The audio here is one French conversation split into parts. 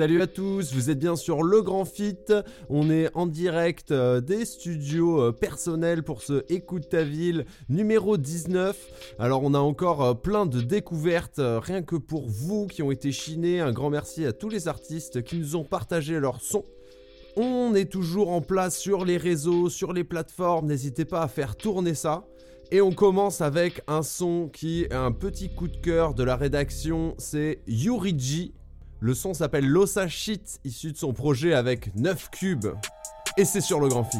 Salut à tous, vous êtes bien sur Le Grand Fit. On est en direct euh, des studios euh, personnels pour ce Écoute ta ville numéro 19. Alors on a encore euh, plein de découvertes rien que pour vous qui ont été chinés. Un grand merci à tous les artistes qui nous ont partagé leur son. On est toujours en place sur les réseaux, sur les plateformes, n'hésitez pas à faire tourner ça. Et on commence avec un son qui est un petit coup de cœur de la rédaction, c'est Yuriji. Le son s'appelle Losa Shit, issu de son projet avec 9 cubes. Et c'est sur le Grand Fit.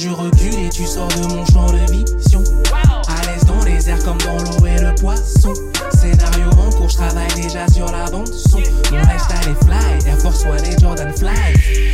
Du recul et tu sors de mon champ de vision. À l'aise dans les airs comme dans l'eau et le poisson. Scénario en cours, je travaille déjà sur la bande son. Mon lifestyle est fly, Air Force One et Jordan Fly.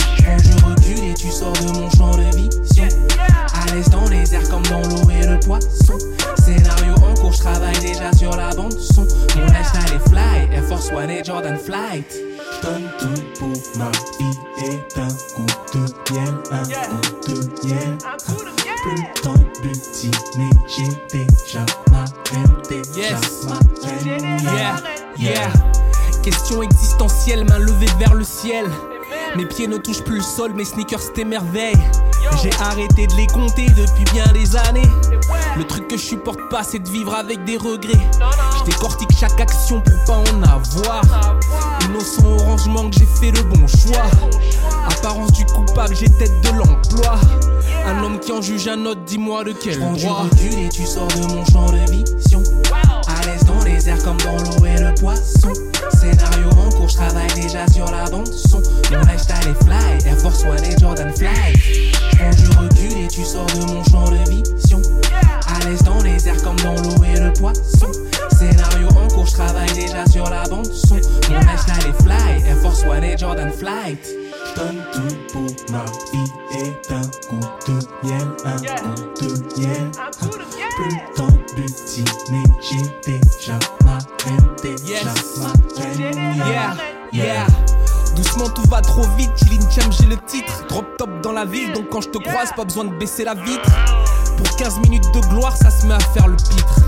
Touchent plus le sol, mes sneakers t'émerveillent. J'ai arrêté de les compter depuis bien des années. Le truc que je supporte pas, c'est de vivre avec des regrets. Je décortique chaque action pour pas en avoir. Innocent au rangement que j'ai fait le bon choix. Apparence du coupable, j'ai tête de l'emploi. Un homme qui en juge un autre, dis-moi de quel du droit. recul et tu sors de mon champ de vision. À l'aise dans les airs comme dans l'eau et le poisson. Scénario en cours, je travaille déjà sur la bande son. Mon lifestyle est fly, Air Force One et Jordan Fly. Prends du recul et tu sors de mon champ de vision. À l'aise dans les airs comme dans l'eau et le poisson. Scénario en cours, je travaille déjà sur la bande son. Mon lifestyle est fly, Air Force One et Jordan Flight. Donne tout pour ma vie et un coup de miel, un coup de miel. Plus le temps de butiner, j'ai déjà Yes. Yeah, yeah. Doucement tout va trop vite, Chilling Cham j'ai le titre. Drop top dans la ville, donc quand je te croise pas besoin de baisser la vitre. Pour 15 minutes de gloire ça se met à faire le pitre.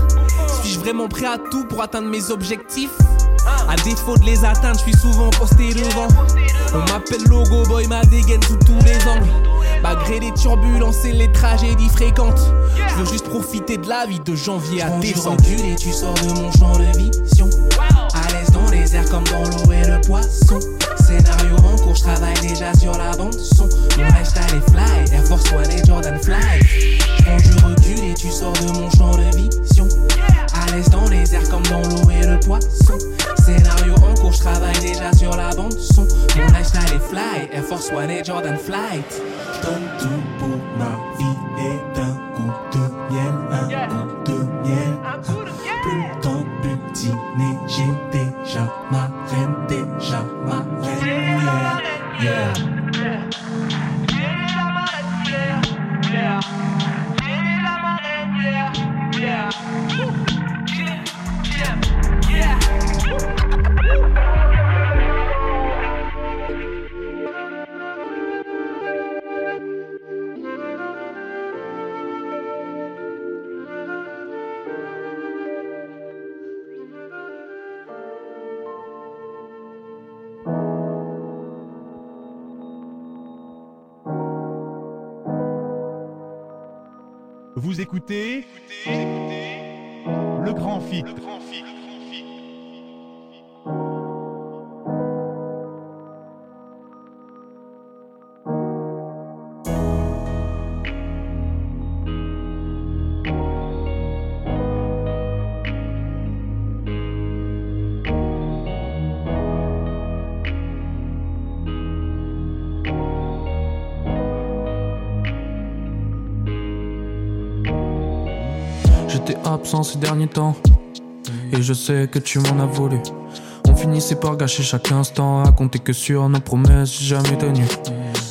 Suis-je vraiment prêt à tout pour atteindre mes objectifs? À défaut de les atteindre, je suis souvent posté devant On m'appelle logo boy, ma dégaine sous tous les angles Malgré les turbulences et les tragédies fréquentes Je veux juste profiter de la vie de janvier à décembre et tu sors de mon champ de vision. À l'aise dans les airs comme dans l'eau et le poisson. Scénario en cours, je travaille déjà sur la bande son. Mon lifestyle est fly, Air Force One et Jordan Fly. Prends du recul et tu sors de mon champ de vision. L'aise dans les airs comme dans l'eau et le poisson. Scénario en cours, je travaille déjà sur la bande son. Mon lifestyle est fly, Air Force One et Jordan Flight. Donne tout pour Vous écoutez Le Grand Fit. J'étais ces derniers temps. Et je sais que tu m'en as voulu. On finissait par gâcher chaque instant À compter que sur nos promesses jamais tenues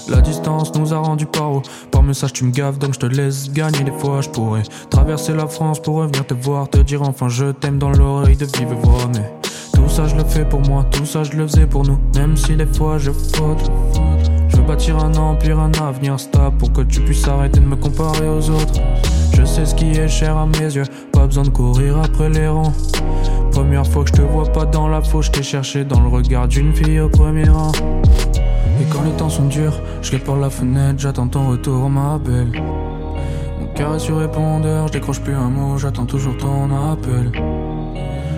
La distance nous a rendu paro Par message tu me gaves donc je te laisse gagner Des fois. Je pourrais traverser la France Pour revenir te voir Te dire enfin je t'aime dans l'oreille de vive voix. Mais tout ça je le fais pour moi Tout ça je le faisais pour nous. Même si des fois je faute je veux bâtir un empire, un avenir stable pour que tu puisses arrêter de me comparer aux autres. Je sais ce qui est cher à mes yeux, pas besoin de courir après les rangs. Première fois que je te vois pas dans la fauche, je t'ai cherché dans le regard d'une fille au premier rang. Et quand les temps sont durs, je par la fenêtre, j'attends ton retour, ma belle. Mon cœur est sur répondeur, je décroche plus un mot, j'attends toujours ton appel.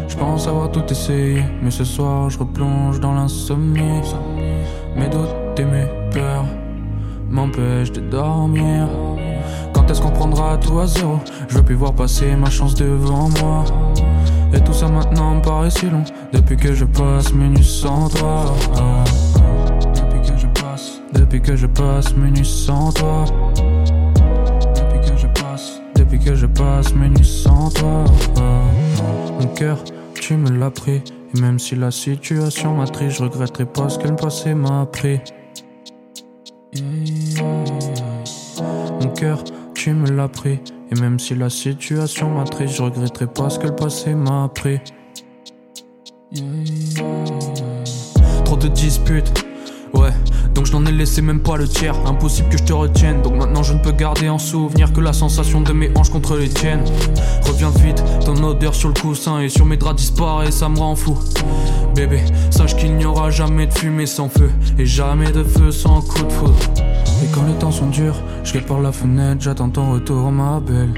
Je pense avoir tout essayé, mais ce soir je replonge dans l'insomnie. Mes doutes et mes peurs m'empêchent de dormir. Est-ce qu'on prendra tout à zéro Je veux plus voir passer ma chance devant moi. Et tout ça maintenant me paraît si long. Depuis que je passe mes nuits sans toi. Depuis que je passe, depuis que je passe mes nuits sans toi. Depuis que je passe, depuis que je passe mes nuits sans toi. Mon cœur, tu me l'as pris. Et même si la situation m'a triste, je regretterai pas ce que le passé m'a appris. Mon cœur, tu me l'as pris. Et même si la situation m'a triste, je regretterai pas ce que le passé m'a appris. Trop de disputes, ouais. Donc je n'en ai laissé même pas le tiers. Impossible que je te retienne. Donc maintenant je ne peux garder en souvenir que la sensation de mes hanches contre les tiennes. Reviens vite, ton odeur sur le coussin et sur mes draps disparaît, ça me rend fou. Bébé, sache qu'il n'y aura jamais de fumée sans feu et jamais de feu sans coup de foudre. Quand les temps sont durs, je guette par la fenêtre, j'attends ton retour, ma belle.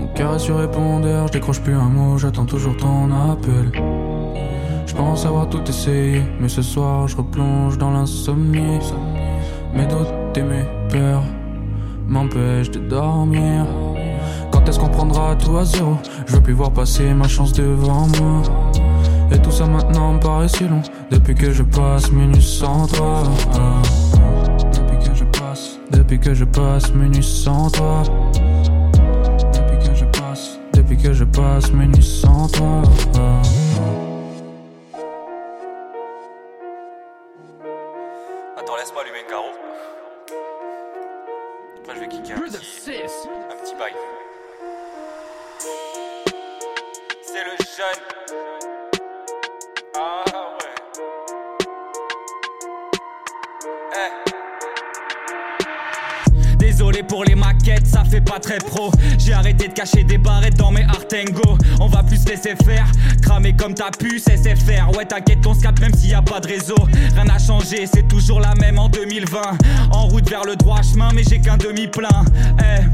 Mon cœur est sur répondeur, je décroche plus un mot, j'attends toujours ton appel. Je pense avoir tout essayé, mais ce soir je replonge dans l'insomnie. Mes doutes et mes peurs m'empêchent de dormir. Quand est-ce qu'on prendra tout à zéro? Je veux plus voir passer ma chance devant moi. Et tout ça maintenant me paraît si long. Depuis que je passe mes nuits sans toi. Depuis que je passe mes nuits sans toi. Depuis que je passe, depuis que je passe mes nuits sans toi. Artengo. On va plus se laisser faire, cramer comme ta puce SFR. Ouais, t'inquiète, on se capte même s'il y a pas de réseau. Rien n'a changé, c'est toujours la même en 2020. En route vers le droit chemin, mais j'ai qu'un demi-plein. Eh.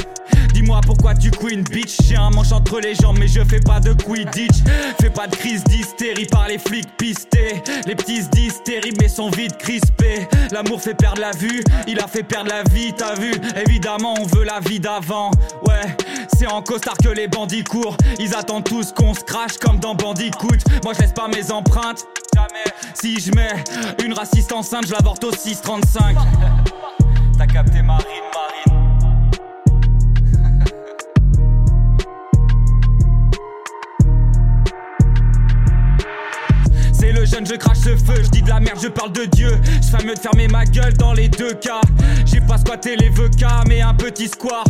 Dis-moi pourquoi tu queen bitch. J'ai un manche entre les jambes mais je fais pas de quidditch Fais pas de crise d'hystérie par les flics pistés. Les petits terribles mais sont vite crispés. L'amour fait perdre la vue, il a fait perdre la vie t'as vu. Évidemment on veut la vie d'avant. Ouais, c'est en costard que les bandits courent. Ils attendent tous qu'on se crache comme dans Bandicoot Moi je laisse pas mes empreintes Si je mets une raciste enceinte je l'avorte au 635 T'as capté Marine, Marine le je crache ce feu, je dis de la merde, je parle de Dieu. Je ferais mieux de fermer ma gueule dans les deux cas. J'ai pas squatté les VK, mais un petit square.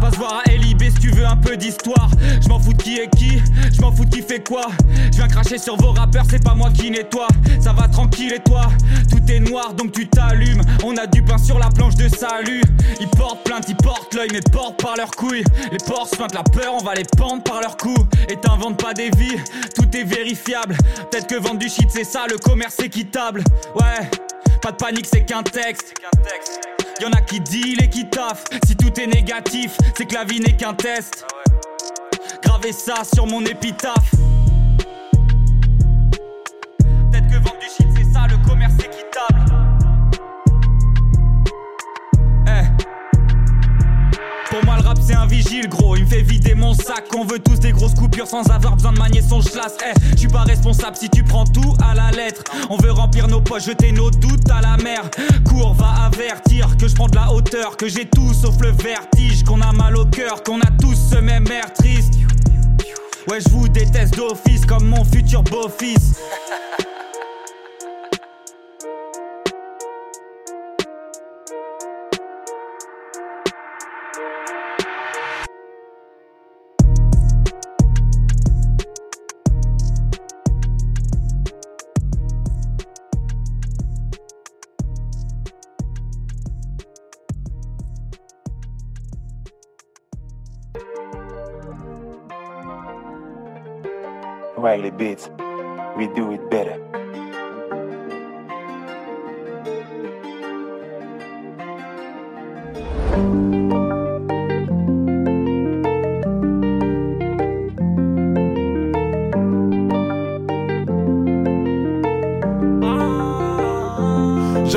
Pas se voir à LIB si tu veux un peu d'histoire. Je m'en fous de qui est qui, je m'en fous de qui fait quoi. Je viens cracher sur vos rappeurs, c'est pas moi qui nettoie. Ça va tranquille et toi, tout est noir donc tu t'allumes. On a du pain sur la planche de salut. Ils portent plainte, ils portent l'œil, mais portent par leurs couilles. Les porcs se la peur, on va les pendre par leurs coups. Et t'inventes pas des vies, tout est vérifiable. Peut-être que vendre du shit, c'est ça le commerce équitable. Ouais, pas de panique, c'est qu'un texte. Y'en a qui deal et qui taffent. Si tout est négatif, c'est que la vie n'est qu'un test. Gravez ça sur mon épitaphe. Peut-être que vendre du shit, c'est ça le commerce équitable. Eh. Pour moi le rap c'est un vigile gros, vider mon sac On veut tous des grosses coupures sans avoir besoin de manier son schlass. Eh, je suis pas responsable si tu prends tout à la lettre. On veut remplir nos poches, jeter nos doutes à la mer. Cours va avertir que je prends de la hauteur Que j'ai tout sauf le vertige, qu'on a mal au cœur Qu'on a tous ce même air triste. Ouais je vous déteste d'office comme mon futur beau-fils Riley Beats, we do it better.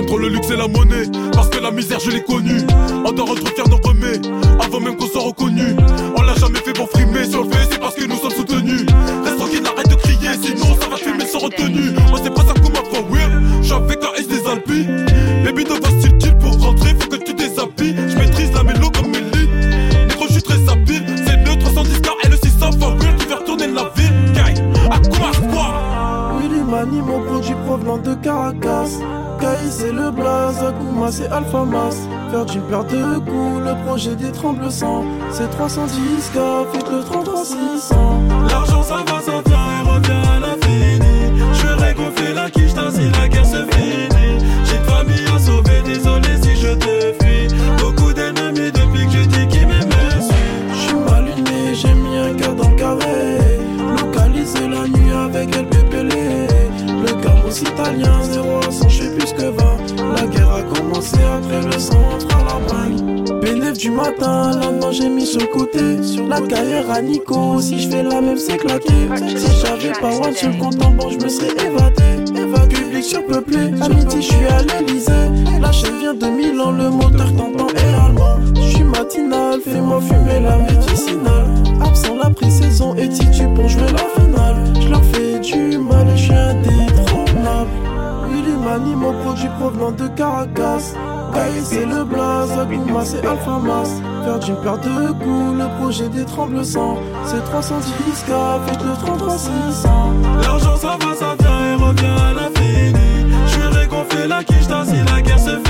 Trop le luxe et la monnaie, parce que la misère je l'ai connue. On doit entretenir nos remets, avant même qu'on soit reconnu. On l'a jamais fait pour frimer, sur le fait c'est parce que nous sommes soutenus. Reste tranquille, arrête de crier, sinon ça va fumer sans retenue. Moi c'est pas ça qu'on m'a fait, weird. J'suis avec la S des Alpes. Baby, de facile pour rentrer, faut que tu déshabilles. J'maîtrise la mélo comme Melly. Négro, j'suis très habile. C'est le 310 car elle aussi ça va weird. Tu vas retourner la ville, Guy. À quoi, quoi? Willy Mani, mon produit provenant de Caracas. Blaze, Akuma c'est Alpha Mas. Faire d'une paire de coups, le projet des trembles sang. C'est 310 k faites le 33 600. L'argent ça du matin, lendemain j'ai mis sur le côté. Sur la carrière à Nico, si je fais la même c'est claqué. Si j'avais pas one sur le compte en banque, je me serais évadé. Évadé, public surpeuplé. À midi, je suis à l'Elysée. La chaîne vient de Milan, le moteur t'entend est allemand. Je suis matinal, fais-moi fumer la médicinale. Absent la pré-saison et titu pour jouer la finale. Je leur fais du mal et je suis indétrônable. Willy Mani, mon produit provenant de Caracas. C'est le blaze, Akuma, c'est Alpha Mas. Faire d'une paire de coups, le projet des trembles sang. C'est 310 k faites le 33 600. L'argent ça va, ça vient et revient à l'infini. Je vais régonfler la quiche, si la guerre se finit.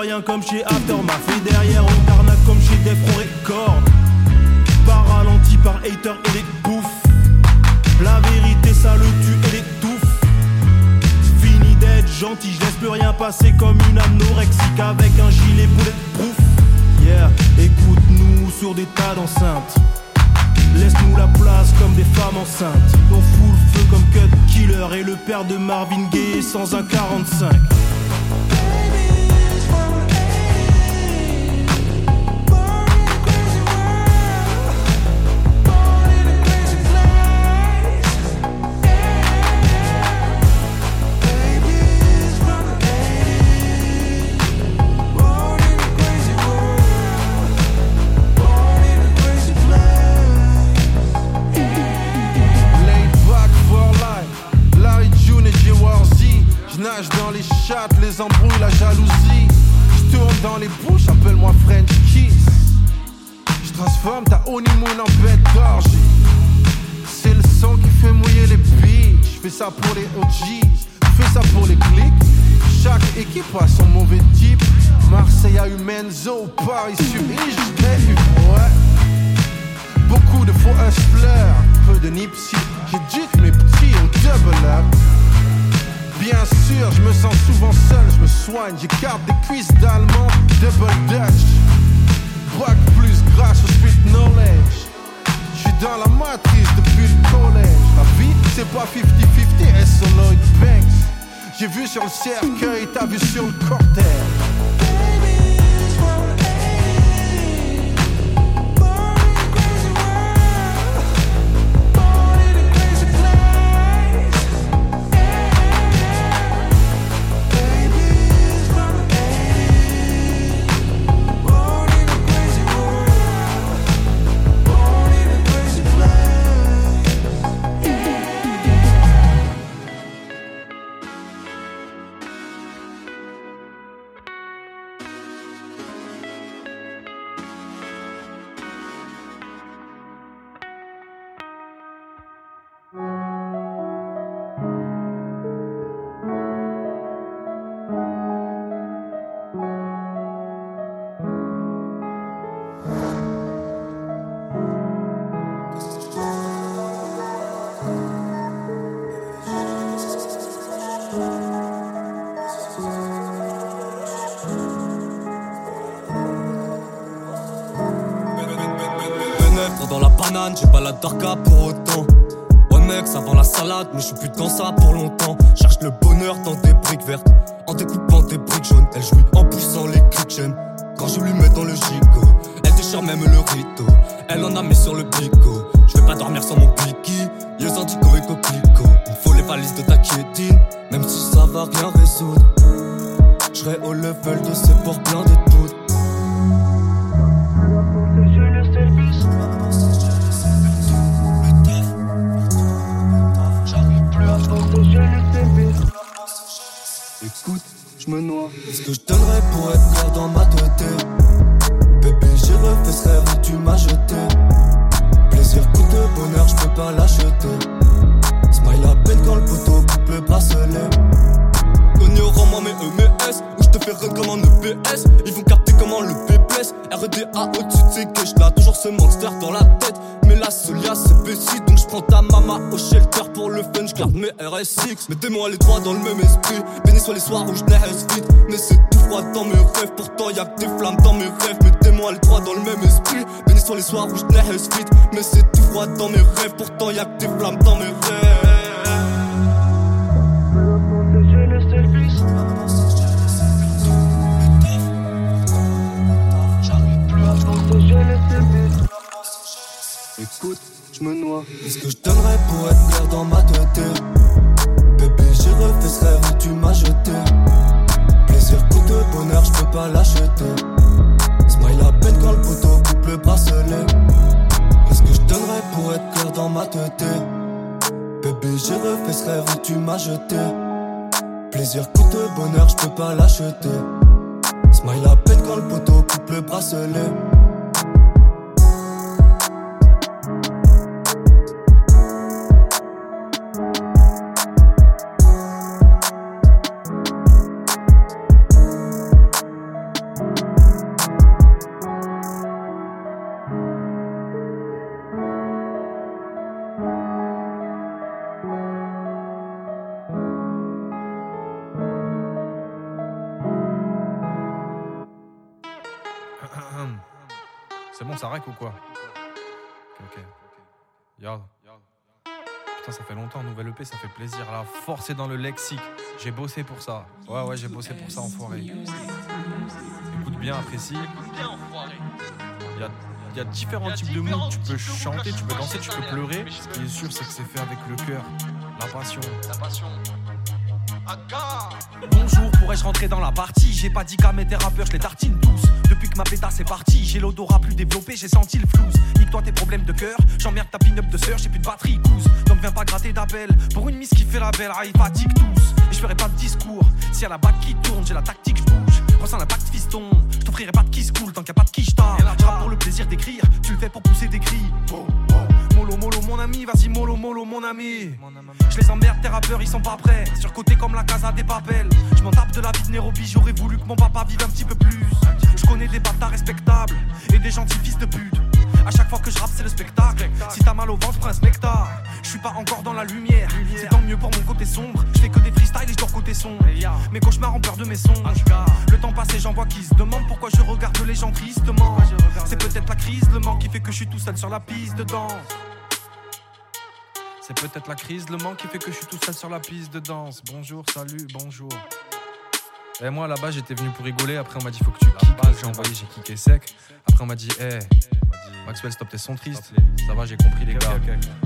Rien comme chez Aftermath et derrière on t'arnaque comme chez Def Records. Par ralenti, par hater et les bouffes. La vérité, ça le tue et l'étouffe. Fini d'être gentil, je laisse plus rien passer comme une anorexique avec un gilet bulletproof. Yeah, écoute-nous sur des tas d'enceintes. Laisse-nous la place comme des femmes enceintes. On fout le feu comme Cut Killer et le père de Marvin Gaye sans un 45. Ça pour les OGs, fais ça pour les clics. Chaque équipe a son mauvais type. Marseille a eu Menzo, Paris sur je ouais. Beaucoup de faux hustlers, peu de nipsy. J'éduque mes petits au double up. Bien sûr, je me sens souvent seul, je me soigne. J'écarte des cuisses d'allemand, double dutch. Bac plus grâce au street knowledge. Dans la matrice depuis le collège. La vie, c'est pas 50-50, et solo it banks. J'ai vu sur le cercueil, t'as vu sur le cortège. Pour autant. Ouais mec, ça la salade, mais je suis plus dans ça pour longtemps. Run comme un EPS. Ils vont capter comment le PPS. RDA au-dessus de ses là, toujours ce monster dans la tête. Mais la solia c'est donc je prends ta maman au shelter pour le fun, je mes RSX. Mettez-moi les trois dans le même esprit. Béni soient les soirs où je vite. Mais c'est tout froid dans mes rêves, pourtant y'a que des flammes dans mes rêves. Mettez-moi les trois dans le même esprit. Béni soient les soirs où je vite. Mais c'est tout froid dans mes rêves, pourtant y'a que des flammes dans mes rêves. Écoute, je noie. Qu'est-ce que je donnerais pour être clair dans ma tête? Bébé, j'ai refait ce rêve où tu m'as jeté. Plaisir coûte bonheur, je peux pas l'acheter. Smile à peine quand le poteau coupe le bracelet. Qu'est-ce que je donnerais pour être clair dans ma tête? Bébé, j'ai refait ce rêve où tu m'as jeté. Plaisir coûte bonheur, je peux pas l'acheter. Smile à peine quand le poteau coupe le bracelet. Ou quoi Ok, ok. Yard. Putain, ça fait longtemps, nouvelle EP, ça fait plaisir. La force est dans le lexique. J'ai bossé pour ça. Ouais, ouais, j'ai bossé pour ça, enfoiré. Écoute bien, apprécie. Y a, il y a différents types de moods. Tu peux chanter, tu peux danser, tu peux pleurer. Ce qui est sûr, c'est que c'est fait avec le cœur. La passion. La passion. Bonjour, pourrais-je rentrer dans la partie? J'ai pas dit qu'à mes rappeurs, je les tartine tous. Depuis que ma pétasse est partie, j'ai l'odorat plus développé, j'ai senti le flouze. Nique-toi tes problèmes de cœur, j'emmerde ta pin-up de sœur, j'ai plus de batterie, cousse. Donc viens pas gratter d'appel pour une miss qui fait la belle, ah, ils fatiguent tous. Et je ferai pas de discours, si a la batte qui tourne, j'ai la tactique, je bouge. Ressens l'impact fiston, je t'offrirai pas de qui se coule tant qu'il y a pas de qui je pour le plaisir d'écrire, tu le fais pour pousser des cris. Oh, mollo, mon ami, vas-y, mollo, mollo, mon ami. Je les emmerde, tes rappeurs, ils sont pas prêts. Surcoté comme la casa des papels. Je m'en tape de la vie de Nairobi, j'aurais voulu que mon papa vive un petit peu plus. Je connais des bâtards respectables et des gentils fils de pute. À chaque fois que je rappe, c'est le spectacle. Si t'as mal au ventre, prends un spectacle. Je suis pas encore dans la lumière, c'est tant mieux pour mon côté sombre. Je fais que des freestyles et je côté son. Mes cauchemars ont peur de mes sons. Le temps passé, j'en vois qui se demandent pourquoi je regarde les gens tristement. C'est peut-être la crise, le manque qui fait que je suis tout seul sur la piste de danse. C'est peut-être la crise, le manque qui fait que je suis tout seul sur la piste de danse. Bonjour, salut, bonjour. Et moi là-bas j'étais venu pour rigoler, après on m'a dit faut que tu kicks, j'ai envoyé, j'ai kické sec. Après on m'a dit hé, Maxwell stop tes sons tristes. Ça va, j'ai compris les gars.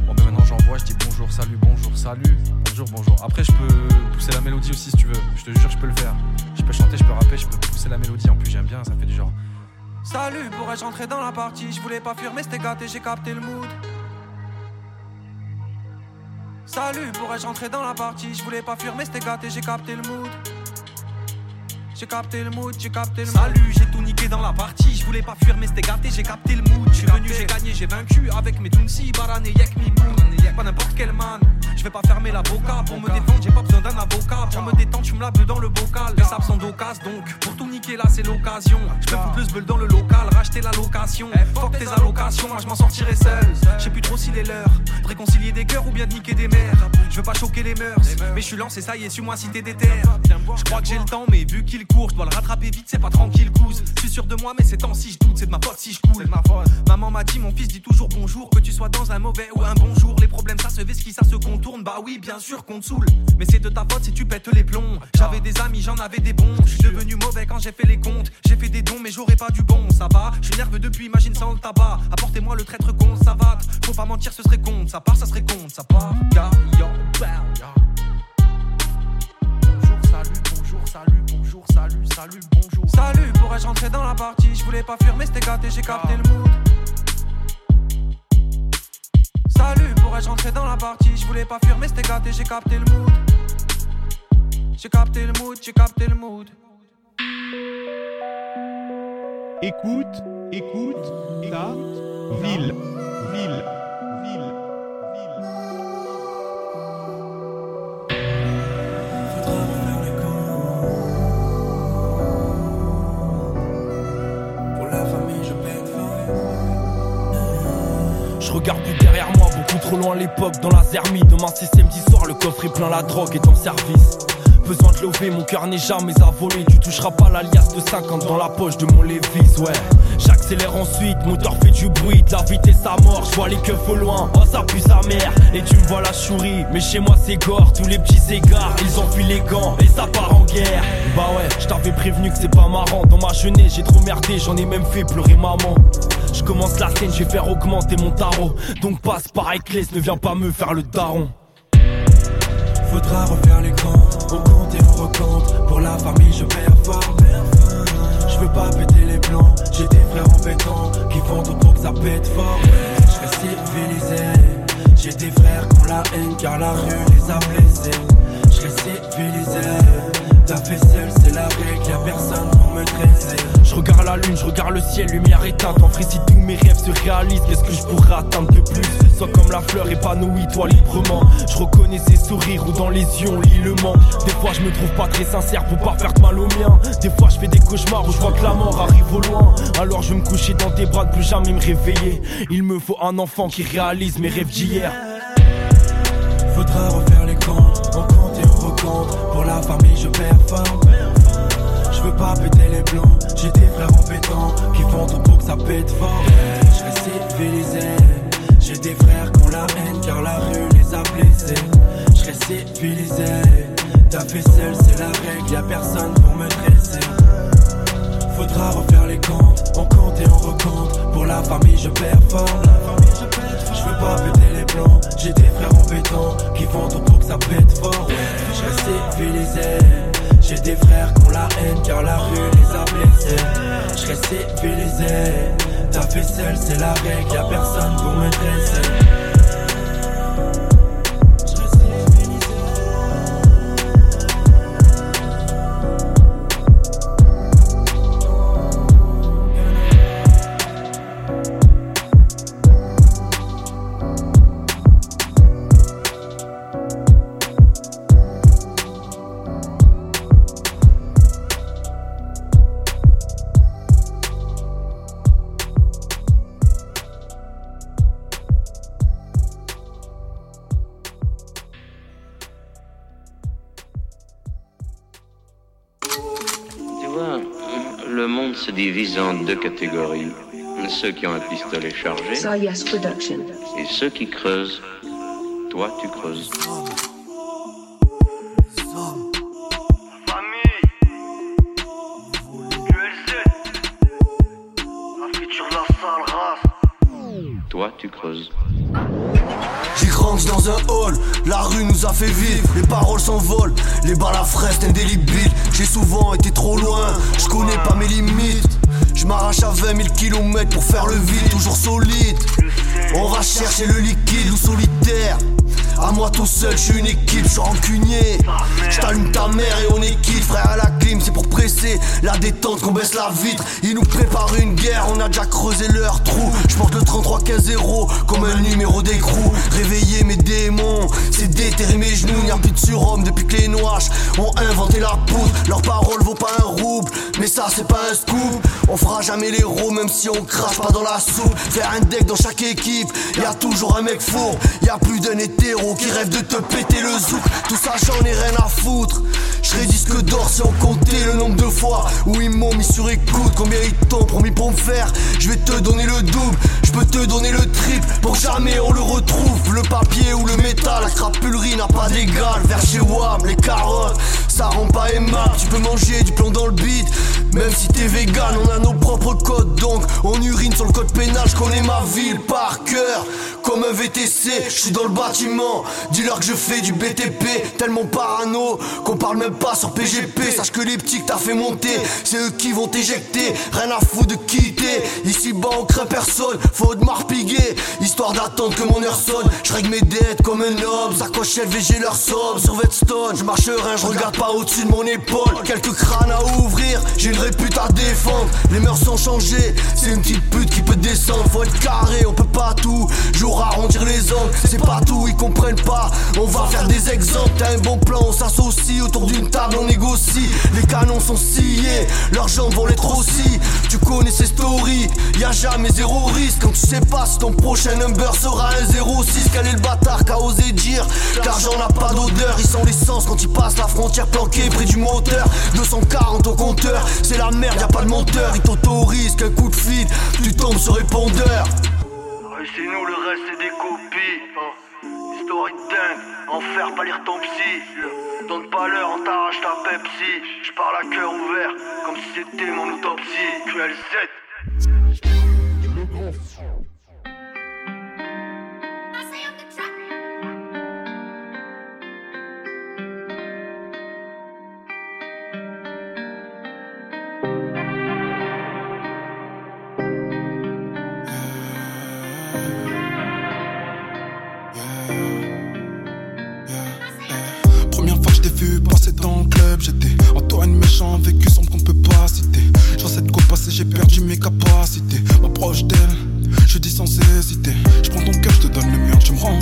Bon mais maintenant j'envoie, je dis bonjour, salut, bonjour, salut, bonjour, bonjour. Après je peux pousser la mélodie aussi si tu veux, je te jure je peux le faire. Je peux chanter, je peux rapper, je peux pousser la mélodie, en plus j'aime bien, ça fait du genre. Salut, pourrais-je rentrer dans la partie Je voulais pas fuir mais c'était gâté, j'ai capté le mood. Salut, pourrais-je rentrer dans la partie? Je voulais pas fuir mais c'était gâté, j'ai capté le mood. J'ai capté le mood, j'ai capté le mood. Salut, j'ai tout niqué dans la partie. Je voulais pas fuir, mais c'était gâté, j'ai capté le mood. Je suis venu, j'ai gagné, j'ai vaincu avec mes Tunsi, Barane, Yek, Mi Pas n'importe quel man. Je vais pas fermer l'avocat pour me défendre, j'ai pas besoin d'un avocat. Pour me détendre, tu me la dans le bocal. Les sables sont d'occasion donc. Là, c'est l'occasion. Je peux le bulle dans le local, racheter la location. Fuck tes allocations, moi je m'en sortirai seul. Je sais plus trop s'il est l'heure de réconcilier des cœurs ou bien de niquer des mères. Je veux pas choquer les mœurs, mais je suis lancé, ça y est, suis-moi si t'es déter. Je crois que j'ai le temps, mais vu qu'il court, je dois le rattraper vite, c'est pas tranquille, couze. Je suis sûr de moi, mais c'est temps si je doute, c'est de ma faute si je coule. ma faute. Maman m'a dit, mon fils dit toujours bonjour, que tu sois dans un mauvais ou un bon jour. Les problèmes, ça se qui ça se contourne. Bah oui, bien sûr qu'on te saoule. Mais c'est de ta faute si tu pètes les plombs. J'avais des amis, j'en avais des bons. Je suis devenu mauvais quand j'ai fait les comptes. J'ai fait des dons, mais j'aurais pas du bon, ça va. Je depuis, imagine sans le tabac. Apportez-moi le traître con, ça va. Faut pas mentir, ce serait con. Ça part, ça serait con, ça part. Bonjour, salut, bonjour, salut, bonjour, salut, salut, bonjour. Salut, pourrais-je rentrer dans la partie? Je voulais pas fuir, mais c'était gâté, j'ai capté le mood. Salut, pourrais-je rentrer dans la partie? Je voulais pas fuir, mais c'était gâté, j'ai capté le mood. J'ai capté le mood, j'ai capté le mood. Écoute, écoute, ta ville, ville, ville. Je regarde plus derrière moi, beaucoup trop loin l'époque dans la zermie. Demain c'est samedi soir, le coffre est plein, la drogue est en service. Besoin de lever, mon cœur n'est jamais volé Tu toucheras pas l'alias de 50 dans la poche de mon Levis, ouais. J'accélère ensuite, moteur fait du bruit, de la vitesse à mort, je vois les keufs au loin, oh ça pue sa mère, et tu me vois la souris, mais chez moi c'est gore, tous les petits égards, ils ont les gants, et ça part en guerre. Bah ouais, je t'avais prévenu que c'est pas marrant, dans ma jeunesse j'ai trop merdé, j'en ai même fait pleurer maman. Je commence la scène, je vais faire augmenter mon tarot, donc passe par Ecclès, ne viens pas me faire le daron. Faudra refaire les comptes, on compte et on recompte, pour la famille je performe. Je veux pas péter les plans, j'ai des frères béton qui font tout pour que ça pète fort. Je civilisé, j'ai des frères qui ont la haine car la rue les a blessés. Je civilisé, ta fait seul c'est la règle, y'a personne pour me dresser. Je regarde la lune, je regarde le ciel, lumière éteinte. En vrai, si tous mes rêves se réalisent, qu'est-ce que je pourrais attendre de plus? Sois comme la fleur épanouie, toi librement. Je reconnais ses sourires ou dans les yeux on lit le manque. Des fois, je me trouve pas très sincère pour pas faire de mal au mien. Des fois, je fais des cauchemars où je vois que la mort arrive au loin. Alors, je vais me coucher dans tes bras, ne plus jamais me réveiller. Il me faut un enfant qui réalise mes rêves d'hier. Faudra refaire famille, je performe. Je veux pas péter les plombs, j'ai des frères en pétant qui font tout pour que ça pète fort. Je civilisé, j'ai des frères qui ont la haine car la rue les a blessés. Je serai civilisé, ta seul c'est la règle, y'a personne pour me dresser. Faudra refaire les comptes, on compte et on recompte. Pour la famille, je performe. Je veux pas péter les plombs, j'ai des frères en béton qui font tout pour que ça pète fort. Je serai civilisé. J'ai des frères qui ont la haine car la rue les a blessés. Je serai civilisé. Ta seul c'est la règle, y'a personne pour me. Deux catégories. Ceux qui ont un pistolet chargé et ceux qui creusent. Toi, tu creuses. Toi, tu creuses. J'ai grandi dans un hall, la rue nous a fait vivre, les paroles s'envolent, les balles à fraise indélibiles. J'ai souvent été trop loin, je connais pas mes limites. Je m'arrache à 20 000 km pour faire le vide, toujours solide. On va chercher le liquide ou solitaire. À moi tout seul, je suis une équipe, je suis rancunier. Je t'allume ta mère et on est quitte, frère à la c'est pour presser la détente qu'on baisse la vitre. Ils nous préparent une guerre, on a déjà creusé leur trou. Je porte le 33-15-0 comme un numéro d'écrou. Réveiller mes démons, c'est déterrer mes genoux. N'y a plus de surhomme depuis que les noirs ont inventé la poudre. Leur parole vaut pas un rouble, mais ça c'est pas un scoop. On fera jamais l'héros, même si on crache pas dans la soupe. Faire un deck dans chaque équipe, y a toujours un mec four. Y a plus d'un hétéro qui rêve de te péter le zouk. Tout ça, j'en ai rien à foutre. Je disque d'or si on le nombre de fois où ils m'ont mis sur écoute. Combien ils t'ont promis pour me faire Je vais te donner le double, je peux te donner le triple. Pour jamais on le retrouve. Le papier ou le métal, la crapulerie n'a pas d'égal. Vers chez WAM, les carottes, ça rend pas aimable. Tu peux manger du plomb dans le beat, même si t'es vegan. On a nos propres codes donc on urine sur le code pénal. Je connais ma ville par cœur, comme un VTC. Je suis dans le bâtiment, dis-leur que je fais du BTP. Tellement parano qu'on parle même pas sur PGP. Sache que les petits t'as fait monter, c'est eux qui vont t'éjecter. Rien à foutre de quitter. Ici bas on crée personne, faut de marpiguer. Histoire d'attendre que mon heure sonne. Je règle mes dettes comme un homme. Sacoche j'ai leur somme sur Vetstone. Je marche rien, je regarde pas au-dessus de mon épaule. Quelques crânes à ouvrir, une répute à défendre. Les mœurs sont changées, c'est une petite pute qui peut descendre. Faut être carré, on peut pas tout. Jour arrondir les angles, c'est pas tout, ils comprennent pas. On va faire des exemples, t'as un bon plan, on s'associe autour d'une table, on négocie. Les canons sont sciés, leurs jambes vont les aussi Tu connais ces stories, y a jamais zéro risque. Quand tu sais pas si ton prochain number sera un 06, quel est le bâtard qu'a osé dire? L'argent n'a pas d'odeur, ils sont l'essence quand ils passent la frontière planquée près du moteur. 240 au compteur, c'est la merde, y a pas de menteur, ils t'autorisent qu'un coup de fil, tu tombes sur répondeur. Chez nous, le reste c'est des copies. Oh. Histoire dingue, enfer, pas lire ton psy. Donne pas l'heure, on t'arrache ta Pepsi. J'parle à cœur ouvert, comme si c'était mon autopsie. QLZ. de méchant vécu semble qu'on peut pas citer. Je recette qu'au passé j'ai perdu mes capacités. M'approche d'elle, je dis sans hésiter. Je prends ton cœur, je te donne le mien, tu me rends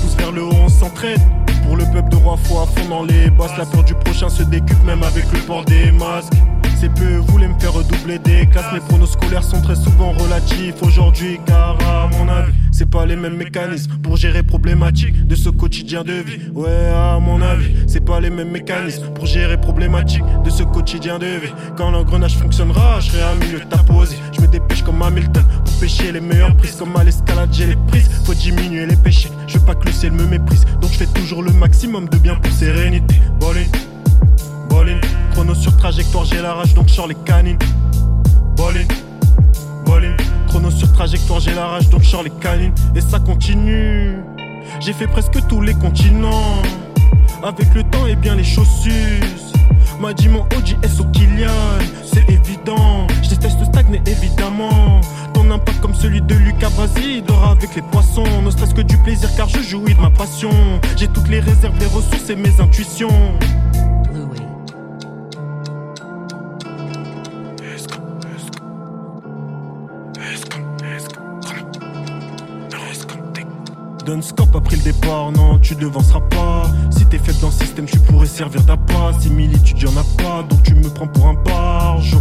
pousse vers le haut, on s'entraide. Pour le peuple de roi, à fond dans les bosses. La peur du prochain se décupe même avec le port des masques. C'est peu voulaient me faire redoubler des classes. Mes pronos scolaires sont très souvent relatifs aujourd'hui, car à mon avis, c'est pas les mêmes mécanismes pour gérer problématiques de ce quotidien de vie. Ouais, à mon avis, c'est pas les mêmes mécanismes pour gérer problématiques de ce quotidien de vie. Quand l'engrenage fonctionnera, je serai à milieu de ta pose. Je me dépêche comme Hamilton pour pêcher les meilleures prises. Comme à l'escalade, j'ai les prises. Faut diminuer les péchés. Je veux pas que le ciel me méprise. Donc je fais toujours le maximum de bien pour sérénité. Bowling, bowling. Chrono sur trajectoire, j'ai la rage donc je les canines. Bowling, bowling. Chrono sur trajectoire, j'ai la rage donc je les canines. Et ça continue. J'ai fait presque tous les continents. Avec le temps et bien les chaussures. M'a dit mon OGS au Kylian, c'est évident. Je déteste stagner évidemment. Ton impact comme celui de Lucas Brasi dort avec les poissons. Ne serait-ce que du plaisir car je jouis de ma passion. J'ai toutes les réserves, les ressources et mes intuitions. Scope a pris le départ, non, tu devanceras pas. Si t'es faible dans le système, tu pourrais servir d'appât. Similitude, y'en a pas, donc tu me prends pour un barge.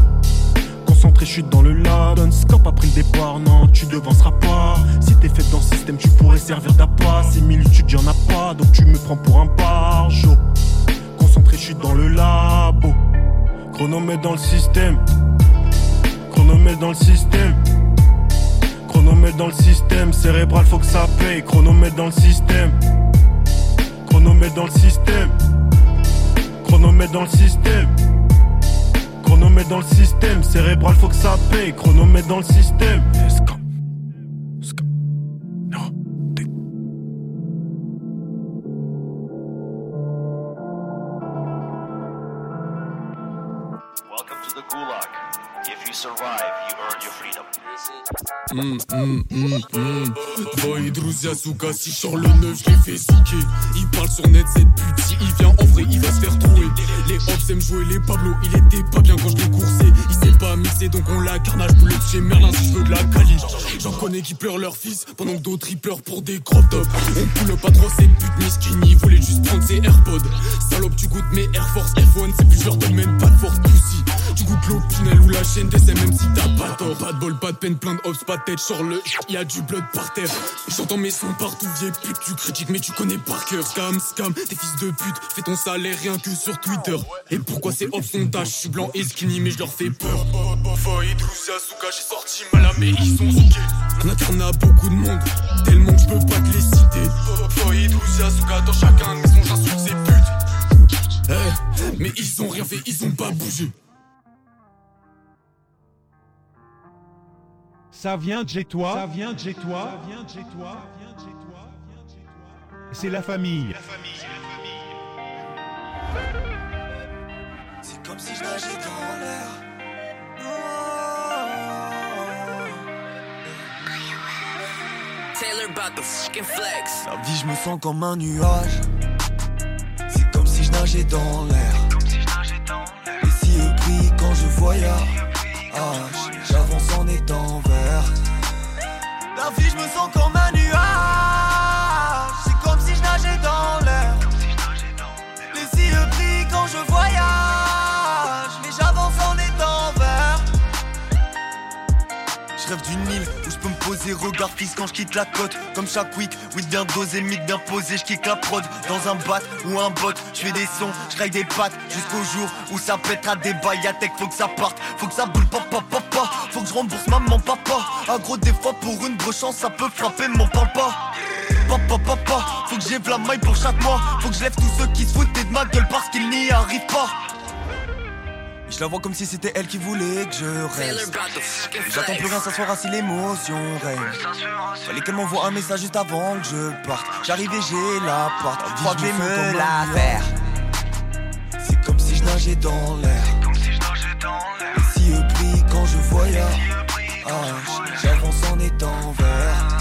Concentré, suis dans le lab. Scope a pris le départ, non, tu devanceras pas. Si t'es faible dans le système, tu pourrais servir d'appât. Similitude, y'en a pas, donc tu me prends pour un barge. Concentré, suis dans le labo. Chronomètre dans le système. Chronomètre dans le système. Chronomètre dans le système, cérébral faut que ça paye. Chronomètre dans le système. Chronomètre dans le système. Chronomètre dans le système. Chronomètre dans le système, cérébral faut que ça paye. Chronomètre dans le système. Hum, hum, hum, Boy, Druzia, Souka, si sur le neuf, je l'ai fait souquer. Il parle sur net, cette pute, si il vient en vrai, il va se faire trouver. Les hops aiment jouer les Pablo, il était pas bien quand je l'ai coursé. Il s'est pas mixé, donc on l'a carnage, boule chez Merlin si je veux de la caliche. J'en connais qui pleurent leur fils, pendant que d'autres ils pleurent pour des crop tops. On poule pas trop ces putes ils voulaient juste prendre ses AirPods. Salope, tu goûtes mes Air Force F1, c'est plus, je donne même pas de force, poussi. Tu goûtes l'opinel ou la chaîne des même si t'as pas tort. Pas de bol, pas de peine, plein de hops, pas de tête sur le. Y a du blood par terre. J'entends mes sons partout, vieille pute. Tu critiques, mais tu connais par cœur. Scam, scam, t'es fils de pute. Fais ton salaire rien que sur Twitter. Et pourquoi ces hops sont tâches Je suis blanc et skinny, mais je leur fais peur. Trousse, Asuka, j'ai sorti mal mais ils sont souqués. En a beaucoup de monde, tellement que je peux pas te les citer. Trousse, Asuka, dans chacun de mes sons, j'insulte ces putes. Eh, mais ils ont rien fait, ils ont pas bougé. Ça vient de chez toi. Ça vient de chez toi. Ça vient de chez toi. C'est la famille. C'est comme si je nageais dans l'air. Taylor about the fucking flex. La vie, je me sens comme un nuage. C'est comme si je nageais dans l'air. Les cieux brillent quand je voyage. J'avance en étant vert. La vie, je me sens comme un peux me poser, regard fixe quand je quitte la côte. Comme chaque week, oui bien dosé, mythe posé, je kick la prod dans un bat ou un bot. Je fais des sons, je des pattes jusqu'au jour où ça pètera des tech Faut que ça parte, faut que ça boule, papa, papa. Faut que je rembourse maman, papa. Un gros des fois pour une brochance, ça peut frapper mon papa. Papa, papa, faut que j'lève la maille pour chaque mois. Faut que je lève tous ceux qui se foutaient de ma gueule parce qu'ils n'y arrivent pas. Je la vois comme si c'était elle qui voulait que je reste. J'attends plus rien s'asseoir si l'émotion règne. Fallait qu'elle m'envoie un message juste avant que je parte. J'arrive et j'ai la part. Crois que je vais me la faire. C'est comme si je nageais dans l'air. Cieux brillent quand je voyage. Ah, j'avance en étant vert.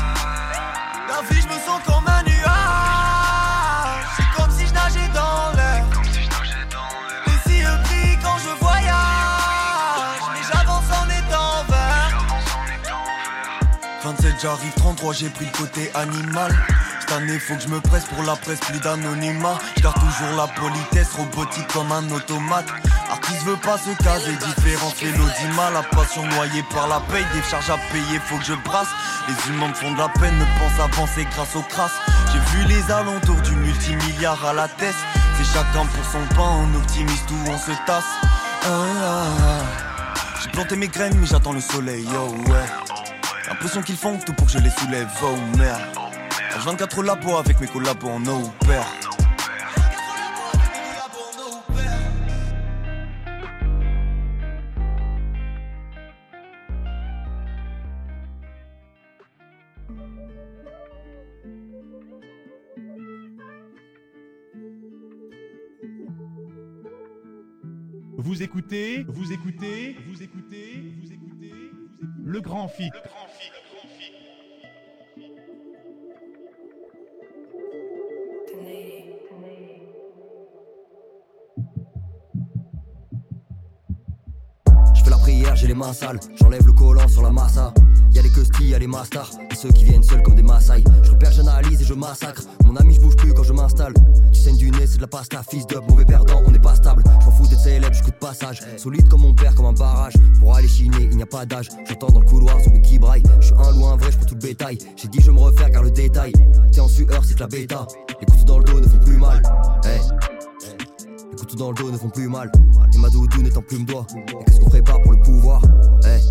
J'arrive 33, j'ai pris le côté animal. Cette année, faut que je me presse pour la presse, plus d'anonymat. J'garde toujours la politesse, robotique comme un automate. Artiste veut pas se caser, différent fait l'audimat. La passion noyée par la paye, des charges à payer, faut que je brasse. Les humains me font de la peine, ne pensent avancer grâce aux crasses. J'ai vu les alentours du multimilliard à la tête. C'est chacun pour son pain, on optimiste ou on se tasse. Ah, ah, ah. J'ai planté mes graines, mais j'attends le soleil, yo, ouais. L'impression qu'ils font tout pour que je les soulève, oh merde. 24 labos avec mes collabos en eau père. Vous écoutez, vous écoutez, vous écoutez, vous écoutez, le grand fit. Mains sales, j'enlève le collant sur la massa. Y'a les custis, y'a les masters, et ceux qui viennent seuls comme des massailles. Je repère, j'analyse et je massacre. Mon ami, je bouge plus quand je m'installe. Tu saignes du nez, c'est de la pasta, fils de mauvais perdant, on n'est pas stable. Je m'en fous d'être célèbre, je de passage. Solide comme mon père, comme un barrage. Pour aller chiner, il n'y a pas d'âge. J'entends dans le couloir, zombie qui braille. Je suis un loin vrai, je tout le bétail. J'ai dit, je me refaire car le détail. T'es en sueur, c'est que la bêta. Les couteaux dans le dos ne font plus mal. Hey. Les couteaux dans le dos ne font plus mal. Et ma doudou n'étant plus me doigt. Et qu'est-ce qu'on prépare pour le pouvoir? Hey.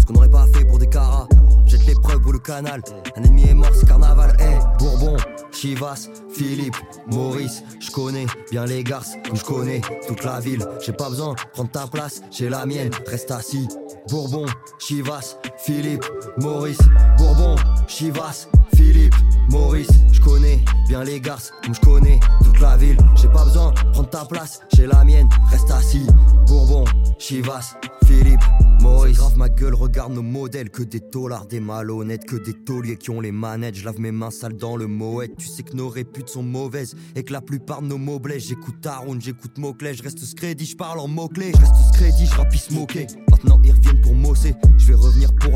Ce qu'on n'aurait pas fait pour des caras. Jette l'épreuve pour le canal. Un ennemi est mort, c'est carnaval. Hey. Bourbon, Chivas, Philippe, Maurice. Je connais bien les garces, comme je connais toute la ville. J'ai pas besoin de prendre ta place, j'ai la mienne. Reste assis. Bourbon, Chivas, Philippe, Maurice. Bourbon, Chivas, Philippe, Maurice. Je connais bien les garces, je connais toute la ville. J'ai pas besoin prendre ta place, j'ai la mienne. Reste assis. Bourbon, Chivas, Philippe, Maurice. Grave ma gueule, regarde nos modèles. Que des taulards, des malhonnêtes, que des tauliers qui ont les manettes. Je lave mes mains sales dans le moët. Tu sais que nos réputes sont mauvaises et que la plupart de nos mots blessent. J'écoute Taroun, j'écoute Moclé, je reste scrédit, je parle en mots-clés. Je reste scrédit, je rapis moquer. Maintenant ils reviennent pour mosser. Je vais revenir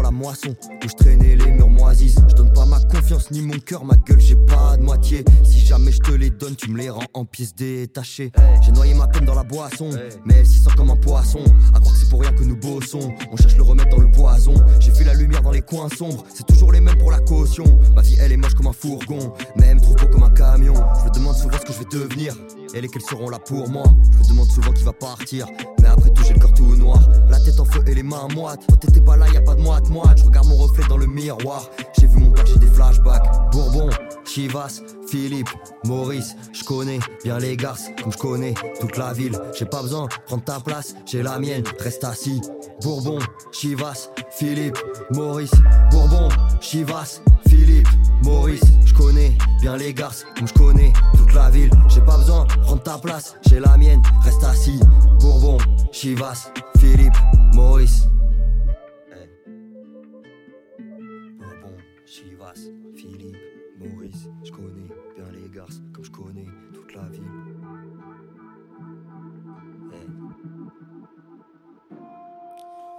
la moisson où je traînais les murs moisis. Je donne pas ma confiance ni mon cœur, ma gueule, j'ai pas de moitié. Si jamais je te les donne, tu me les rends en pièces détachées. J'ai noyé ma peine dans la boisson, mais elle s'y sort comme un poisson. À croire que c'est pour rien que nous bossons. On cherche le remède dans le poison. J'ai vu la lumière dans les coins sombres. C'est toujours les mêmes pour la caution. Ma vie, elle est moche comme un fourgon, mais elle me trouve beau comme un camion. Je me demande souvent ce que je vais devenir. Et lesquels seront là pour moi. Je me demande souvent qui va partir. Mais après tout, j'ai le cœur tout noir. La tête en feu et les mains moites. Toi, t'étais pas là, y a pas de moite moite. Je regarde mon reflet dans le miroir. J'ai vu mon père, j'ai des flashbacks. Bourbon, Chivas, Philippe, Maurice. Je connais bien les garces, comme je connais toute la ville. J'ai pas besoin prendre ta place, j'ai la mienne. Reste assis. Bourbon, Chivas, Philippe, Maurice. Bourbon, Chivas, Philippe, Maurice. Je connais bien les garces, comme je connais toute la ville. J'ai pas besoin prendre ta place, j'ai la mienne. Reste assis. Bourbon, Chivas, Philippe, Maurice. Bourbon, Chivas, Philippe, Maurice. Je connais bien les garces, comme je connais toute la ville.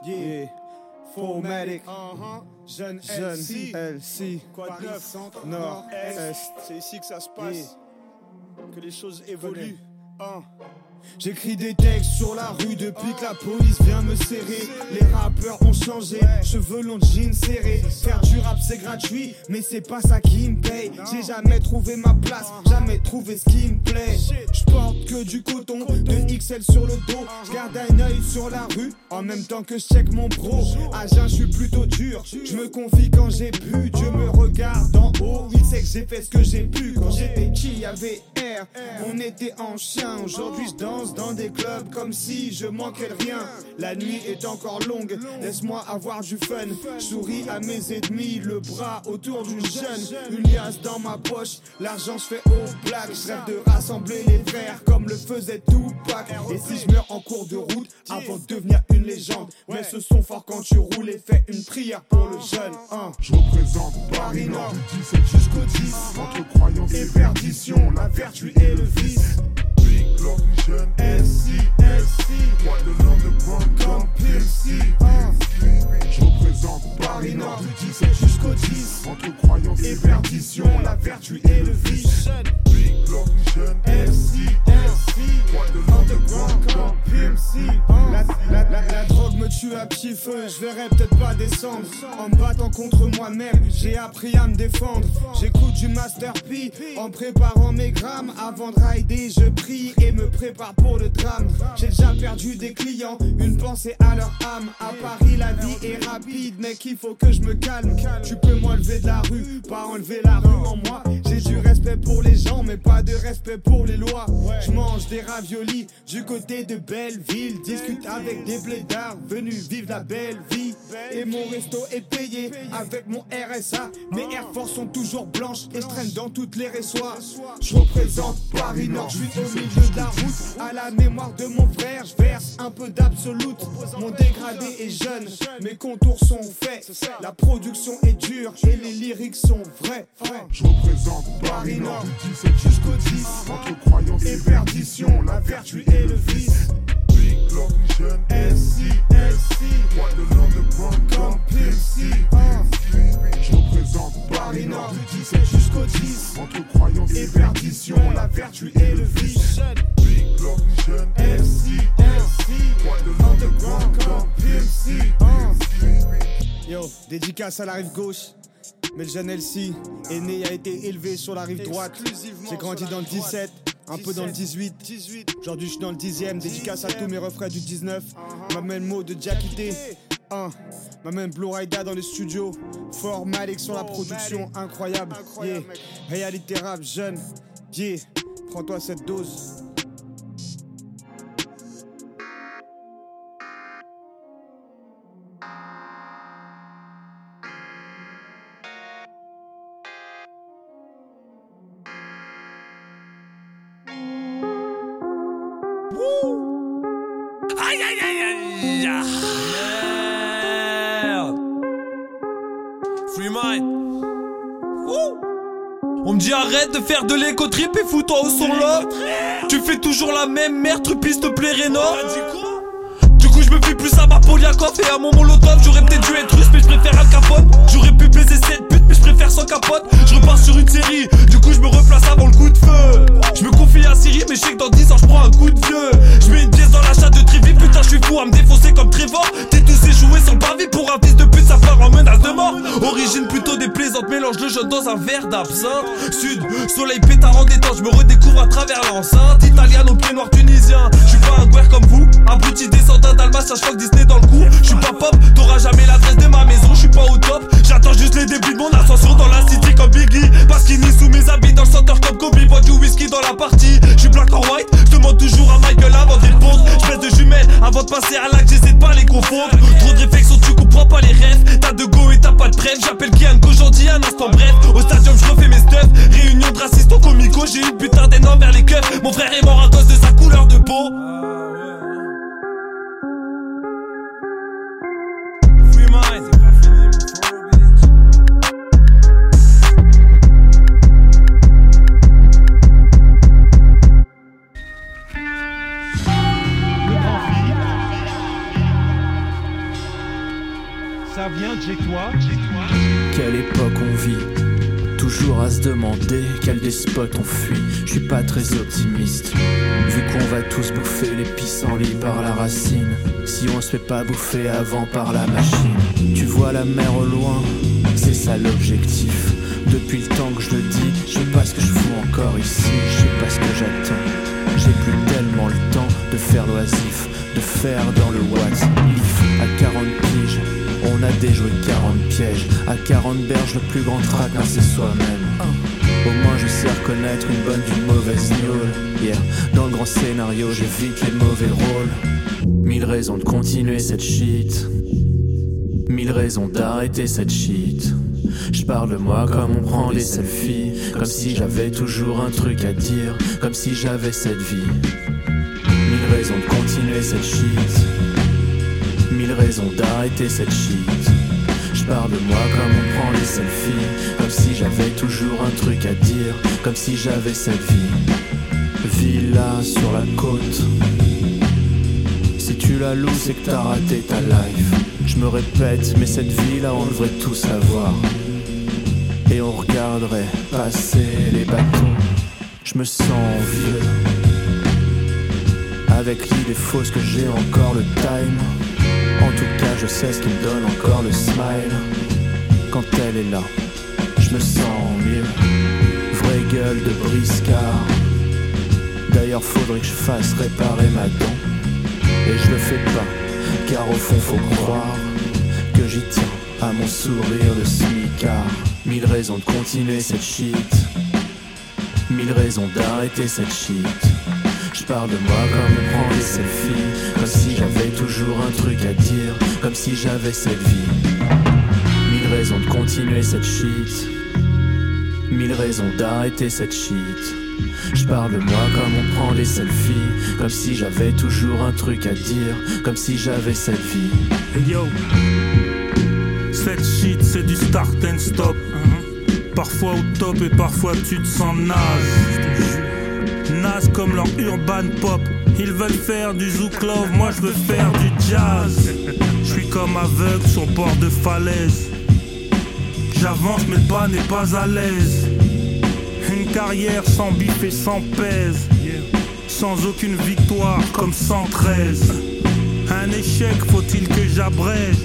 Yeah, Formatic, jeune, jeune LC, neuf Nord, Est, C'est ici que ça se passe. Que les choses évoluent. Hein. J'écris des textes sur la rue depuis que la police vient me serrer. Les rappeurs ont changé, cheveux longs, jeans serrés. Faire du rap c'est gratuit, mais c'est pas ça qui me paye. J'ai jamais trouvé ma place, jamais trouvé ce qui me plaît. Je porte que du coton, de XL sur le dos. Je garde un œil sur la rue, en même temps que je check mon bro. À jeun, je suis plutôt dur, je me confie quand j'ai pu. Dieu me regarde en haut, il sait que j'ai fait ce que j'ai pu. Quand j'étais petit, y'avait air, on était en chien. Aujourd'hui, je danse dans des clubs comme si je manquais de rien. La nuit est encore longue, laisse-moi avoir du fun. Souris à mes ennemis, le bras autour d'une jeune. Une liasse dans ma poche, l'argent se fait au black. Je rêve de rassembler les frères comme le faisait Tupac. Et si je meurs en cours de route avant de devenir une légende, mais ce son fort quand tu roules et fais une prière pour le jeune. hein. Je représente Paris Nord du 17 jusqu'au 10 Entre croyance et perdition, la vertu et le vice. Big Love, jeune MC, MC, roi de l'homme de Grand. Je représente Paris Nord du 17 jusqu'au 10. Entre croyance et perdition, la vertu et le vice. Big Love, jeune MC, MC. La, drogue me tue à petit feu, je verrai peut-être pas descendre. En me battant contre moi-même, j'ai appris à me défendre. J'écoute du Master P en préparant mes grammes. Avant de rider, je prie et me prépare pour le drame. J'ai déjà perdu des clients, une pensée à leur âme. À Paris, la vie est rapide, mec, il faut que je me calme. Tu peux m'enlever de la rue, pas enlever la rue en moi. J'ai juré respect pour les gens, mais pas de respect pour les lois. Je mange des raviolis du côté de Belleville, discute avec des blédards venus vivre la belle vie. Et mon resto est payé avec mon RSA. Mes Air Force sont toujours blanches et je traîne dans toutes les ressoirs. Je représente Paris Nord, je suis au milieu de la route. À la mémoire de mon frère, je verse un peu d'absolute. Mon dégradé est jeune, mes contours sont faits. La production est dure et les lyrics sont vrais. Je représente Paris Nord, du 17 jusqu'au 10. Entre croyance et perdition, la vertu et le vice. Big Block, jeune, SI, SI. De l'underground comme. Je représente Paris Nord, du 17 jusqu'au 10. Entre croyance et perdition, la vertu et le vice. Big SI, de l'underground comme. Yo, dédicace à la rive gauche. Mais le jeune LC est né et a été élevé sur la rive droite. J'ai grandi dans le 17, un peu dans le 18. Aujourd'hui, je suis dans le 10ème. Dédicace à tous mes refrains du 19. M'amène mot de Jackité. 1. M'amène Blue Raida dans les studios. Fort Malik sur la production. Incroyable. Yeah. Réalité rap, jeune. Yeah. Prends-toi cette dose. Dit arrête de faire de l'éco trip et fous-toi au son là. Tu fais toujours la même merde, trupi s'il te plaît Rénor. Du coup je me fie plus à ma Poliakov et à mon molotov J'aurais peut-être dû être russe mais je préfère Al Capone J'aurais pu baiser cette pute je repars sur une série, du coup je me replace avant le coup de feu. Je me confie à Siri mais je sais que dans 10 ans je prends un coup de vieux. Je mets une pièce dans l'achat de Trivi, putain je suis fou à me défoncer comme Trevor. T'es tous échoué sur le pour un fils de pute ça part en menace de mort. Origine plutôt déplaisante, mélange le jaune dans un verre d'absinthe. Sud, soleil pétard en détente, je me redécouvre à travers l'enceinte. Italienne au pied noir tunisien, je suis pas un guerre comme vous. Abruti descendant d'Almas, je Disney dans le cou. Je suis pas pop, t'auras jamais l'adresse de ma maison, je suis pas au top. J'attends juste les débuts de mon ascension dans la city comme Biggie. Parce qu'il nie sous mes habits dans le centre comme Kobe. Bois du whisky dans la partie, je suis black or white. Je demande toujours à Michael avant répondre. Je de jumelles avant de passer à l'acte, j'essaie de pas les confondre se demander quel despote on fuit. Je suis pas très optimiste. Vu qu'on va tous bouffer les pissenlits par la racine. Si on se fait pas bouffer avant par la machine. Tu vois la mer au loin, c'est ça l'objectif. Depuis le temps que je le dis, je sais pas ce que je fous encore ici. Je sais pas ce que j'attends. J'ai plus tellement le temps de faire l'oisif, de faire dans le what if à 40 piges. On a déjoué 40 pièges, à 40 berges, le plus grand traquin c'est soi-même. Au moins je sais reconnaître une bonne d'une mauvaise gnôle. Yeah, dans le grand scénario, j'évite les mauvais rôles. Mille raisons de continuer cette shit. Mille raisons d'arrêter cette shit. Je parle de moi comme on prend des selfies. Comme si j'avais toujours un truc à dire. Comme si j'avais cette vie. Mille raisons de continuer cette shit. Mille raisons d'arrêter cette shit. Je parle de moi comme on prend les selfies. Comme si j'avais toujours un truc à dire. Comme si j'avais cette vie. Villa sur la côte. Si tu la loues, c'est que t'as raté ta life. Je me répète, mais cette vie-là, on devrait tout savoir. Et on regarderait passer les bâtons. Je me sens vieux. Avec l'idée fausse que j'ai encore le time. En tout cas, je sais ce qui me donne encore le smile. Quand elle est là, je me sens mieux. Vraie gueule de briscard. D'ailleurs, faudrait que je fasse réparer ma dent. Et je le fais pas, car au fond, faut croire que j'y tiens à mon sourire de smicard. Mille raisons de continuer cette shit. Mille raisons d'arrêter cette shit. Je parle de moi comme on prend des selfies. Toujours un truc à dire. Comme si j'avais cette vie. Mille raisons de continuer cette shit. Mille raisons d'arrêter cette shit. Je parle moi comme on prend les selfies. Comme si j'avais toujours un truc à dire. Comme si j'avais cette vie. Hey yo, cette shit c'est du start and stop. Parfois au top et parfois tu te sens naze. Naze comme leur urban pop. Ils veulent faire du zouk love, moi je veux faire du jazz. Je suis comme aveugle sur bord de falaise. J'avance mais le pas n'est pas à l'aise. Une carrière sans bif et sans pèse. Sans aucune victoire comme 113. Un échec, faut-il que j'abrège?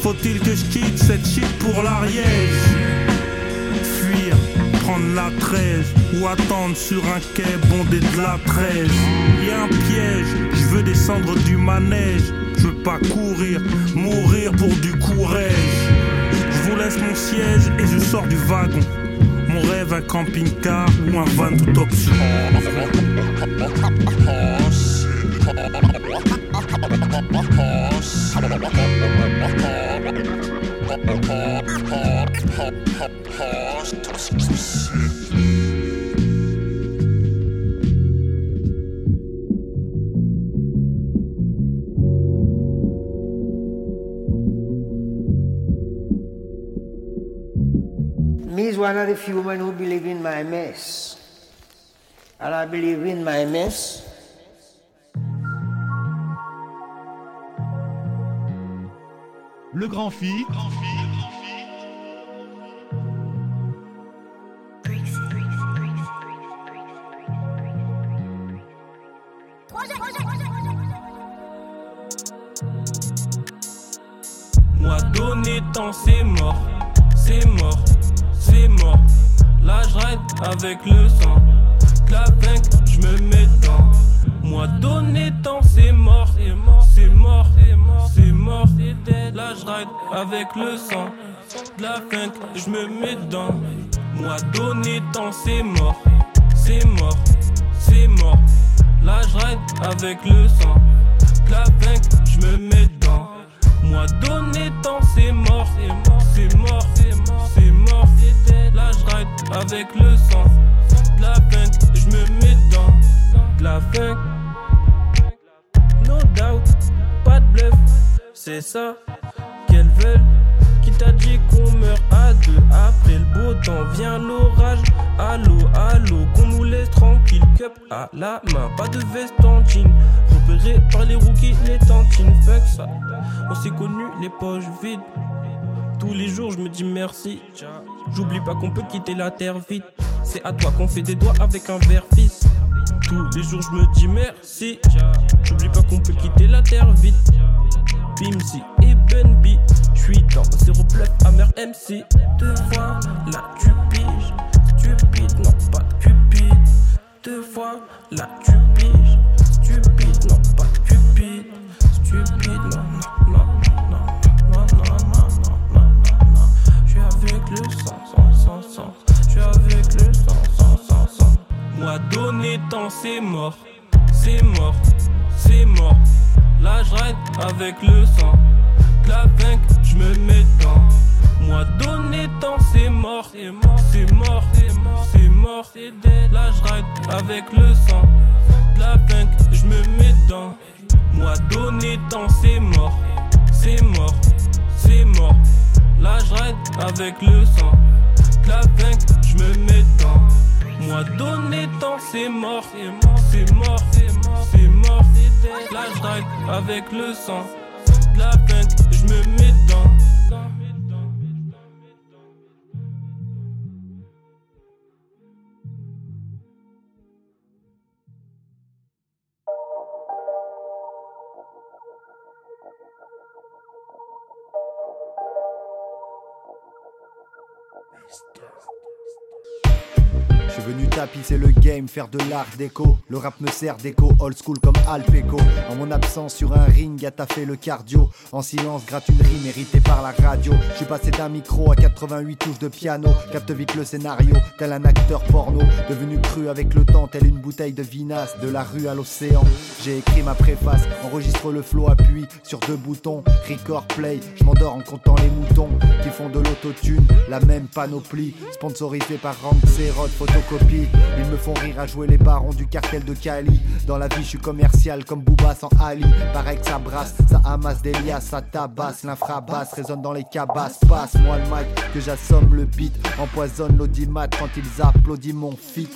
Faut-il que je quitte cette shit pour l'Ariège Fuir, prendre la 13 Ou attendre sur un quai bondé de la 13 Y'a un piège, je veux descendre du manège. Je veux pas courir, mourir pour du courage. Je vous laisse mon siège et je sors du wagon. Mon rêve, un camping-car ou un van toute option. One of the few men who believe in my mess. And I believe in my mess. Le grand fit. Moi donné tant c'est mort, c'est mort, c'est mort. Là je avec le sang, la je me mets dedans. Moi donné tant c'est mort, c'est mort, c'est mort, c'est mort, c'est mort. Là je avec le sang, la vainque, je me mets dedans. Moi donné tant c'est mort, c'est mort, c'est mort. Là je avec le sang, la vainque, je me mets dedans. Moi donné tant c'est mort, c'est mort, c'est mort, c'est mort, c'est. Là je avec le sang, de la vainque, je me mets dedans, de la vainque. No doubt, pas de bluff, c'est ça qu'elles veulent. Qui t'a dit qu'on meurt à deux? Après le beau temps vient l'orage Allô, allô, qu'on nous laisse tranquille À la main, pas de veste en jean. Repéré par les rookies, les tantines. Fuck ça, on s'est connus les poches vides. Tous les jours je me dis merci. J'oublie pas qu'on peut quitter la terre vite. C'est à toi qu'on fait des doigts avec un verre fils. Tous les jours je me dis merci. J'oublie pas qu'on peut quitter la terre vite. Bimsi et Benby J'suis dans zéro bluff. Amer MC Deux fois là tu piges. Stupide Deux fois. Là tu piges Stupide non pas de cupide Stupide non non non non non non non non non non. J'suis avec le sang sang sang sang. J'suis avec le sang sang sang sang. Moi donné tant c'est mort. C'est mort c'est mort. Là je ride avec le sang. De la vainque, je me mets dedans. Moi donné tant c'est mort. C'est mort, c'est mort, c'est mort, c'est dead Là je avec le sang. De la vainque, je me mets dedans. Moi donné tant c'est mort. C'est mort, c'est mort. Là je avec le sang. De la vainque, je me mets dedans. Moi donné tant c'est mort, c'est mort, c'est mort, c'est mort, Là je avec le sang, de la vainque, je me mets dedans. Suis venu tapisser le game, faire de l'art déco. Le rap me sert d'écho, old school comme Alpeco. En mon absence sur un ring, à taffer le cardio. En silence, rime héritée par la radio. Je suis passé d'un micro à 88 touches de piano. Capte vite le scénario, tel un acteur porno. Devenu cru avec le temps, tel une bouteille de vinasse. De la rue à l'océan, j'ai écrit ma préface. Enregistre le flow, appuie sur deux boutons. Record, play, je m'endors en comptant les moutons qui font de l'autotune. La même panoplie, sponsorisé par Rank Rod Ils me font rire à jouer les barons du cartel de Cali. Dans la vie, je suis commercial comme Booba sans Ali. Pareil que ça brasse, ça amasse des liasses, ça tabasse. L'infrabasse résonne dans les cabasses. Passe-moi le mic, que j'assomme le beat. Empoisonne l'audimat quand ils applaudissent mon feat.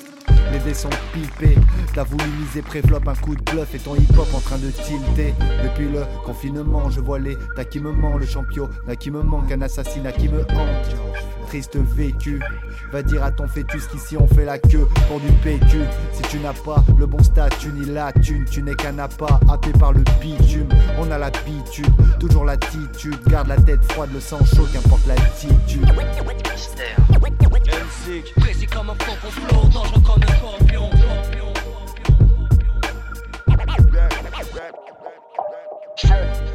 Les dés sont pipés, t'as voulu miser préveloppe un coup de bluff et ton hip hop en train de tilter. Depuis le confinement, je vois les t'as qui me ment, le champion, n'a qui me manque, un assassinat qui me hante. Triste vécu, va dire à ton fœtus qu'ici on fait la queue pour du PQ. Si tu n'as pas le bon statut ni la thune, tu n'es qu'un appât happé par le bitume. On a l'habitude, toujours l'attitude, garde la tête froide, le sang chaud, qu'importe l'attitude. Précis comme un flow, dangereux comme un scorpion. 100%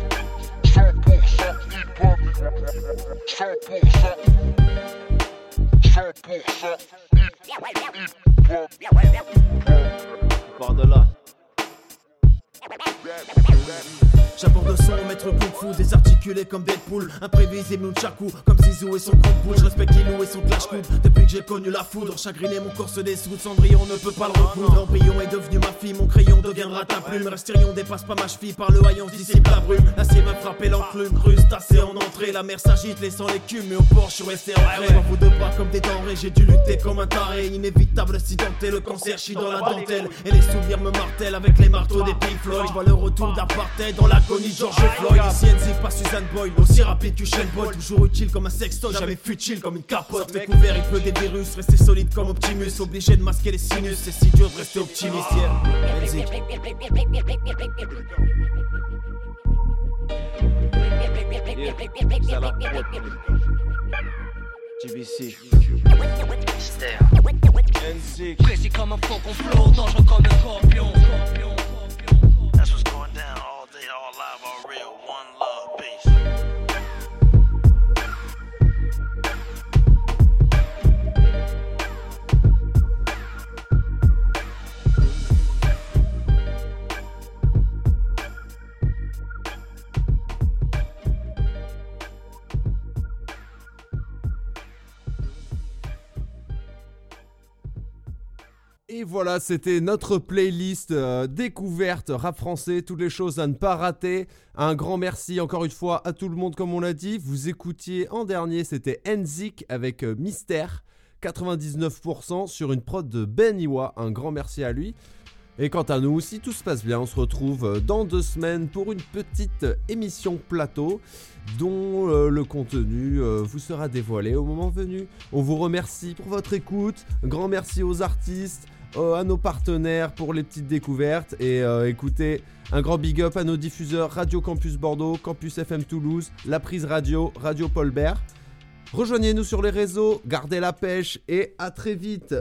Par de là. J'aborde son maître kung fu, désarticulé comme Deadpool, imprévisible Nunchaku, comme Zizou et son boule. Je respecte Ilou et son clash coupe. Depuis que j'ai connu la foudre, chagriné mon corps se dessoute. Cendrillon ne peut pas le recoudre. Embryon est devenu ma fille, mon crayon deviendra ta plume. Restirion dépasse pas ma cheville, par le haillon dissipe la brume. L'acier m'a frappé l'enclume, crustacé en entrée. La mer s'agite, laissant l'écume, mais au port je suis resté ancré. J'en vous de bras comme des denrées, j'ai dû lutter comme un taré. Inévitable accidenté, le cancer chie dans la dentelle. Et les souvenirs me martèlent avec les marteaux des Pink Floyd. Je vois le retour d'apartheid dans l'agonie George Floyd. Ici NZ, pas Suzanne Boyle, aussi rapide que Shane Bolt. Toujours utile comme un sextoy, jamais futile comme une capote. Découvert, il pleut des virus, rester solide comme Optimus. Obligé de masquer les sinus, c'est si dur de rester optimiste. Yeah. La GBC. Précis comme un faucon flow, dangereux comme un scorpion. That's what's going down Et voilà, c'était notre playlist euh, découverte rap français, toutes les choses à ne pas rater. Un grand merci encore une fois à tout le monde comme on l'a dit. Vous écoutiez en dernier, c'était Enzik avec euh, Mystère, 99% sur une prod de Ben Iwa. Un grand merci à lui. Et quant à nous, si tout se passe bien, on se retrouve euh, dans deux semaines pour une petite émission plateau dont le contenu vous sera dévoilé au moment venu. On vous remercie pour votre écoute. Grand merci aux artistes, à nos partenaires pour les petites découvertes. Et euh, écoutez, un grand big up à nos diffuseurs Radio Campus Bordeaux, Campus FM Toulouse, La Prise Radio, Radio Paul Bert. Rejoignez-nous sur les réseaux, gardez la pêche et à très vite.